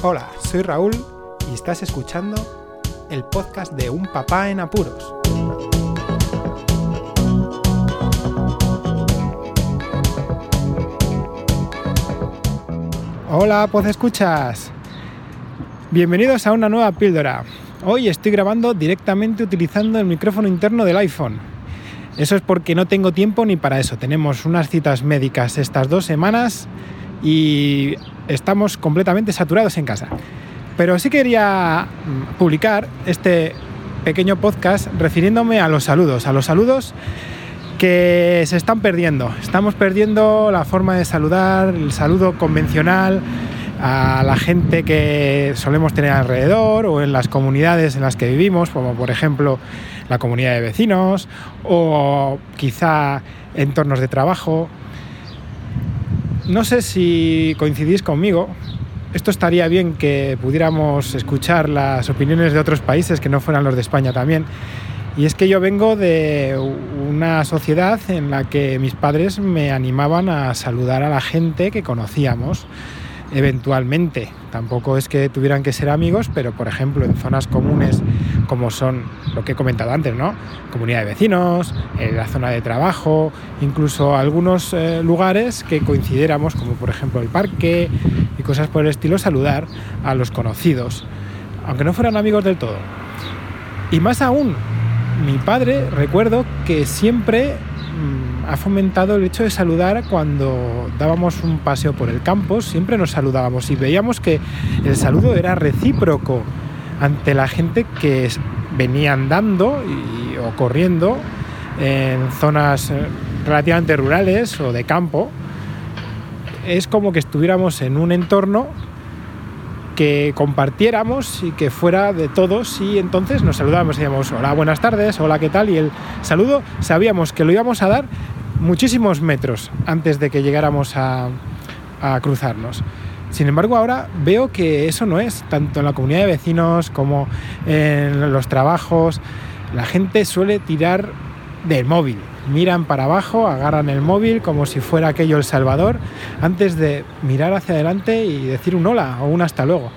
Hola, soy Raúl y estás escuchando el podcast de Un Papá en Apuros. Hola, pues escuchas. Bienvenidos a una nueva píldora. Hoy estoy grabando directamente utilizando el micrófono interno del iPhone. Eso es porque no tengo tiempo ni para eso. Tenemos unas citas médicas estas dos semanas y estamos completamente saturados en casa. Pero sí quería mm, publicar este pequeño podcast refiriéndome a los saludos, a los saludos que se están perdiendo. Estamos perdiendo la forma de saludar, el saludo convencional a la gente que solemos tener alrededor o en las comunidades en las que vivimos, como por ejemplo la comunidad de vecinos o quizá entornos de trabajo. No sé si coincidís conmigo. Esto estaría bien que pudiéramos escuchar las opiniones de otros países que no fueran los de España también y es que yo vengo de una sociedad en la que mis padres me animaban a saludar a la gente que conocíamos eventualmente. Tampoco es que tuvieran que ser amigos, pero por ejemplo en zonas comunes como son lo que he comentado antes, ¿no? Comunidad de vecinos, en la zona de trabajo, incluso algunos eh, lugares que coincidiéramos, como por ejemplo el parque y cosas por el estilo, saludar a los conocidos, aunque no fueran amigos del todo. Y más aún, mi padre, recuerdo que siempre mm, ha fomentado el hecho de saludar cuando dábamos un paseo por el campo, siempre nos saludábamos y veíamos que el saludo era recíproco ante la gente que venía andando o corriendo en zonas eh, relativamente rurales o de campo. Es como que estuviéramos en un entorno que compartiéramos y que fuera de todos y entonces nos saludábamos, decíamos hola, buenas tardes, hola, ¿qué tal? Y el saludo sabíamos que lo íbamos a dar muchísimos metros antes de que llegáramos a, cruzarnos. Sin embargo, ahora veo que eso no es, tanto en la comunidad de vecinos como en los trabajos, la gente suele tirar del móvil, miran para abajo, agarran el móvil como si fuera aquello El Salvador, antes de mirar hacia adelante y decir un hola o un hasta luego.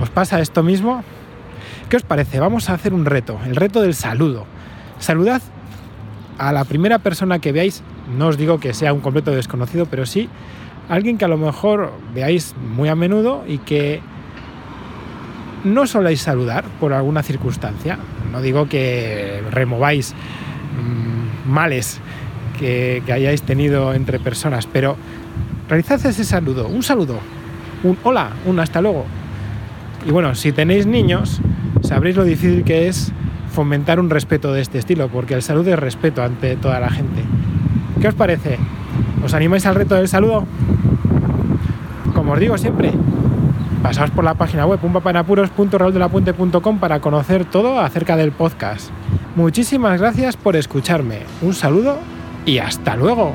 ¿Os pasa esto mismo? ¿Qué os parece? Vamos a hacer un reto, el reto del saludo. Saludad a la primera persona que veáis, no os digo que sea un completo desconocido, pero sí alguien que a lo mejor veáis muy a menudo y que no soléis saludar por alguna circunstancia. No digo que remováis mm, males que, que, hayáis tenido entre personas, pero realizad ese saludo, un saludo, un hola, un hasta luego. Y bueno, si tenéis niños, sabréis lo difícil que es fomentar un respeto de este estilo, porque el saludo es respeto ante toda la gente. ¿Qué os parece? ¿Os animáis al reto del saludo? Como os digo siempre, pasaos por la página web unpapanapuros.raúldelapuente.com para conocer todo acerca del podcast. Muchísimas gracias por escucharme. Un saludo y hasta luego.